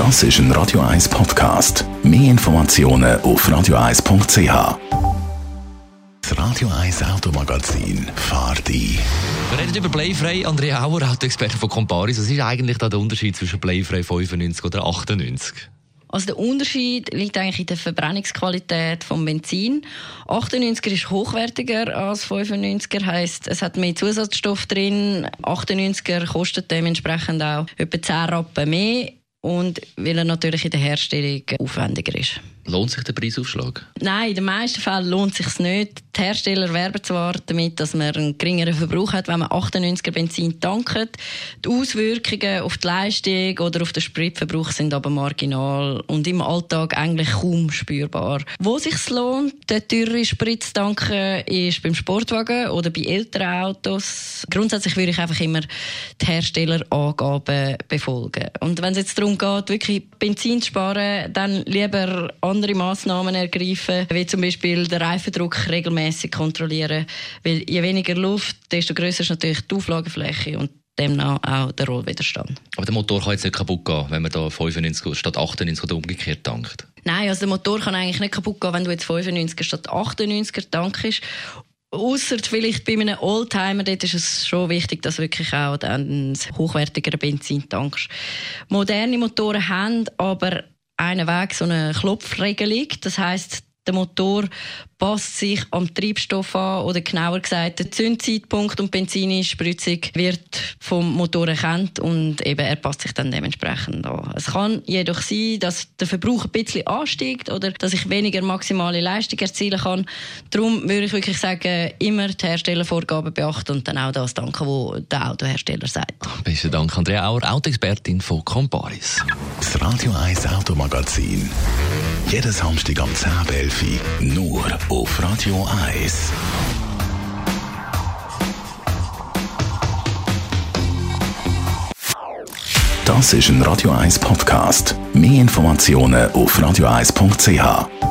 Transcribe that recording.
Das ist ein Radio 1 Podcast. Mehr Informationen auf radio1.ch. Das Radio 1 Automagazin fahrt ein. Wir reden über Playfrei. Andrea Auer, Autoexperte von Comparis. Was ist eigentlich da der Unterschied zwischen Playfrei 95 oder 98? Also der Unterschied liegt eigentlich in der Verbrennungsqualität vom Benzin. 98er ist hochwertiger als 95er, heißt es hat mehr Zusatzstoff drin. 98er kostet dementsprechend auch etwa 10 Rappen mehr und weil er natürlich in der Herstellung aufwendiger ist. Lohnt sich der Preisaufschlag? Nein, in den meisten Fällen lohnt sich nicht. Die Hersteller werben zwar damit, dass man einen geringeren Verbrauch hat, wenn man 98er Benzin tankt. Die Auswirkungen auf die Leistung oder auf den Spritverbrauch sind aber marginal und im Alltag eigentlich kaum spürbar. Wo sich lohnt, den teuren Sprit zu tanken, ist beim Sportwagen oder bei älteren Autos. Grundsätzlich würde ich einfach immer die Herstellerangaben befolgen. Und wenn es jetzt darum geht, wirklich Benzin zu sparen, dann lieber andere Massnahmen ergreifen, wie zum Beispiel den Reifendruck regelmäßig kontrollieren. Weil je weniger Luft, desto größer ist natürlich die Auflagefläche und demnach auch der Rollwiderstand. Aber der Motor kann jetzt nicht kaputt gehen, wenn man da 95 statt 98 oder umgekehrt tankt? Nein, also der Motor kann eigentlich nicht kaputt gehen, wenn du jetzt 95 statt 98er tankst. Ausser vielleicht bei einem Oldtimer, dort ist es schon wichtig, dass du wirklich auch dann hochwertigere Benzin tankst. Moderne Motoren haben aber einen Weg so eine Klopfregelung. Das heißt, der Motor passt sich am Treibstoff an oder genauer gesagt der Zündzeitpunkt und Benzinspritzung wird vom Motor erkannt und eben er passt sich dann dementsprechend an. Es kann jedoch sein, dass der Verbrauch ein bisschen ansteigt oder dass ich weniger maximale Leistung erzielen kann. Darum würde ich wirklich sagen, immer die Herstellervorgaben beachten und dann auch das danken, was der Autohersteller sagt. Besten Dank, Andrea Auer, Autoexpertin von Comparis. Das Radio 1 Automagazin. Jeden Samstag am 10.11 Uhr nur auf Radio 1. Das ist ein Radio 1 Podcast. Mehr Informationen auf radio1.ch.